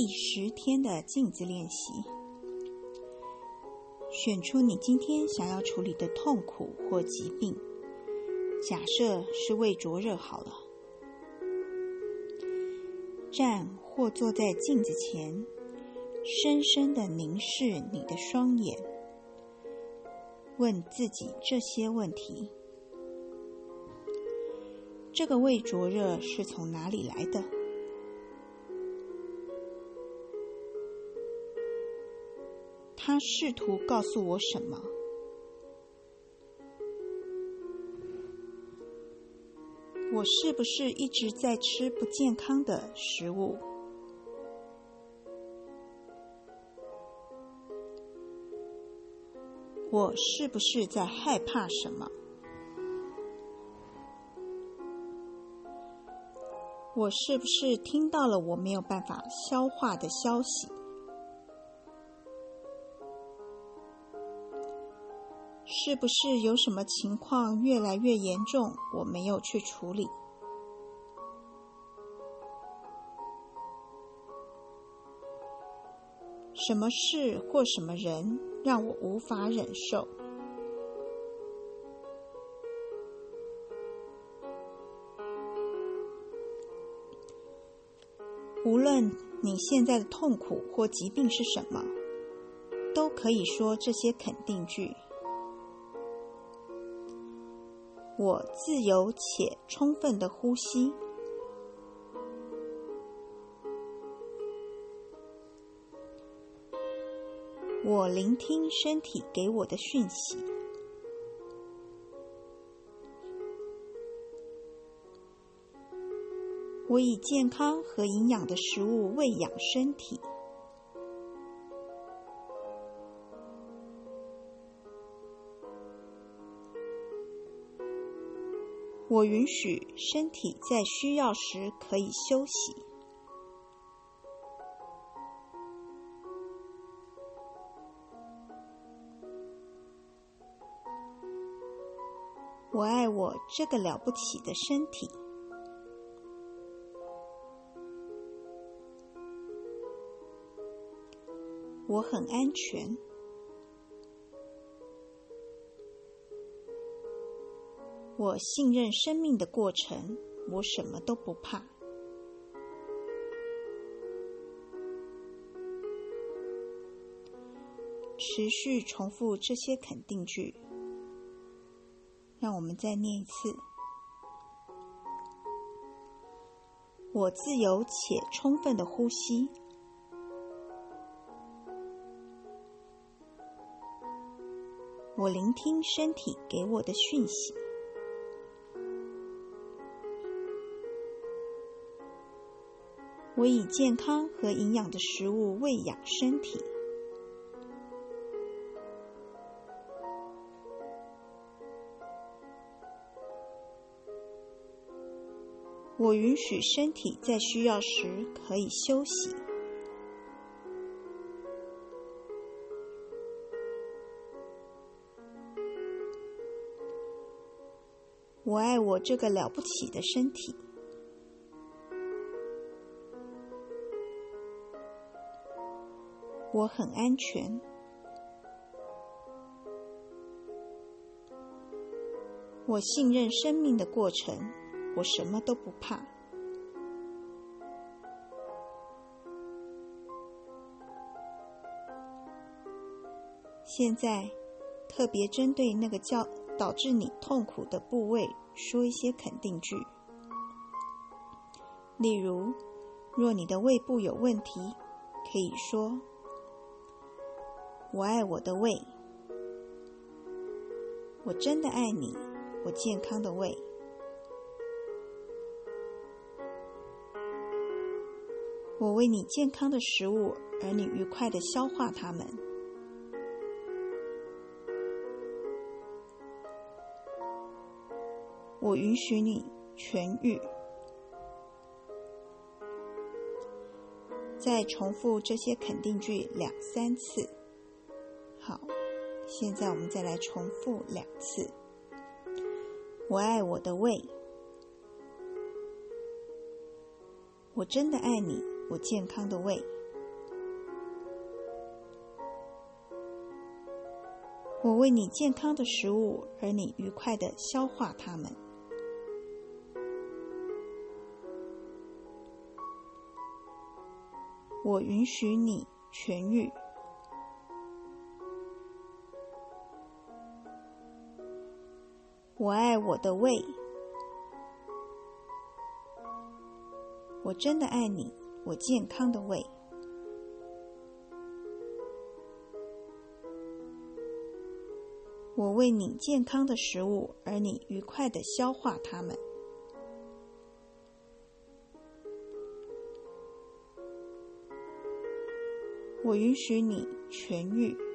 第十天的镜子练习，选出你今天想要处理的痛苦或疾病。假设是胃灼热好了，站或坐在镜子前，深深的凝视你的双眼，问自己这些问题：这个胃灼热是从哪里来的？他试图告诉我什么？我是不是一直在吃不健康的食物？我是不是在害怕什么？我是不是听到了我没有办法消化的消息？是不是有什么情况越来越严重，我没有去处理？什么事或什么人让我无法忍受？无论你现在的痛苦或疾病是什么，都可以说这些肯定句。我自由且充分的呼吸。我聆听身体给我的讯息。我以健康和营养的食物喂养身体。我允许身体在需要时可以休息。我爱我这个了不起的身体。我很安全。我信任生命的过程，我什么都不怕。持续重复这些肯定句，让我们再念一次：我自由且充分的呼吸，我聆听身体给我的讯息。我以健康和营养的食物喂养身体。我允许身体在需要时可以休息。我爱我这个了不起的身体。我很安全，我信任生命的过程，我什么都不怕。现在，特别针对那个叫导致你痛苦的部位，说一些肯定句，例如，若你的胃部有问题，可以说。我爱我的胃，我真的爱你，我健康的胃。我为你健康的食物，而你愉快的消化它们。我允许你痊愈。再重复这些肯定句两三次。好，现在我们再来重复两次，我爱我的胃，我真的爱你，我健康的胃。我为你健康的食物，而你愉快的消化它们。我允许你痊愈。我爱我的胃。我真的爱你，我健康的胃。我为你健康的食物，而你愉快的消化它们。我允许你痊愈。